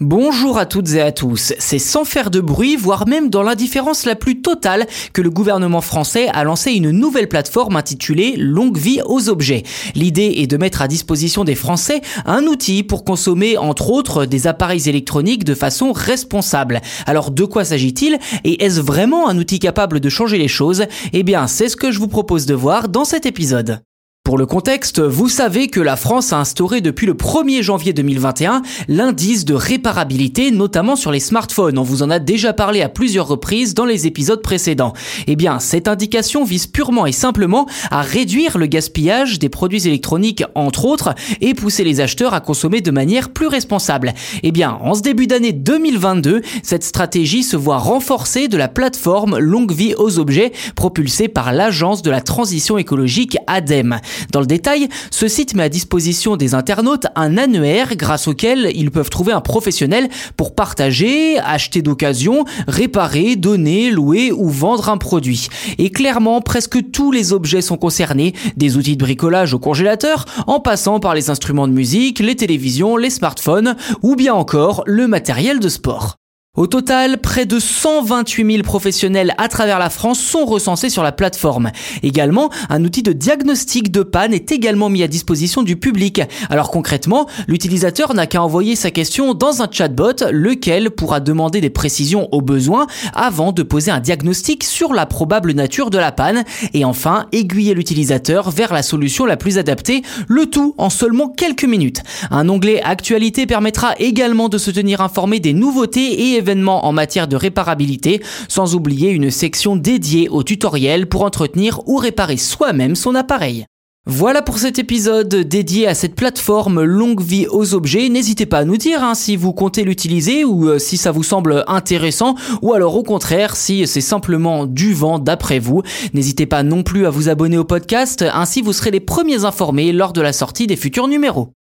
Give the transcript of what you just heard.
Bonjour à toutes et à tous. C'est sans faire de bruit, voire même dans l'indifférence la plus totale, que le gouvernement français a lancé une nouvelle plateforme intitulée Longue vie aux objets. L'idée est de mettre à disposition des Français un outil pour consommer, entre autres, des appareils électroniques de façon responsable. Alors de quoi s'agit-il et est-ce vraiment un outil capable de changer les choses? Eh bien, c'est ce que je vous propose de voir dans cet épisode. Pour le contexte, vous savez que la France a instauré depuis le 1er janvier 2021 l'indice de réparabilité, notamment sur les smartphones. On vous en a déjà parlé à plusieurs reprises dans les épisodes précédents. Eh bien, cette indication vise purement et simplement à réduire le gaspillage des produits électroniques, entre autres, et pousser les acheteurs à consommer de manière plus responsable. Eh bien, en ce début d'année 2022, cette stratégie se voit renforcée de la plateforme Longue Vie aux Objets, propulsée par l'Agence de la Transition écologique ADEME. Dans le détail, ce site met à disposition des internautes un annuaire grâce auquel ils peuvent trouver un professionnel pour partager, acheter d'occasion, réparer, donner, louer ou vendre un produit. Et clairement, presque tous les objets sont concernés, des outils de bricolage au congélateur, en passant par les instruments de musique, les télévisions, les smartphones ou bien encore le matériel de sport. Au total, près de 128 000 professionnels à travers la France sont recensés sur la plateforme. Également, un outil de diagnostic de panne est également mis à disposition du public. Alors concrètement, l'utilisateur n'a qu'à envoyer sa question dans un chatbot, lequel pourra demander des précisions au besoin avant de poser un diagnostic sur la probable nature de la panne et enfin aiguiller l'utilisateur vers la solution la plus adaptée, le tout en seulement quelques minutes. Un onglet actualité permettra également de se tenir informé des nouveautés et en matière de réparabilité, sans oublier une section dédiée au tutoriel pour entretenir ou réparer soi-même son appareil. Voilà pour cet épisode dédié à cette plateforme longue vie aux objets. N'hésitez pas à nous dire hein, si vous comptez l'utiliser ou euh, si ça vous semble intéressant ou alors au contraire si c'est simplement du vent d'après vous. N'hésitez pas non plus à vous abonner au podcast, ainsi vous serez les premiers informés lors de la sortie des futurs numéros.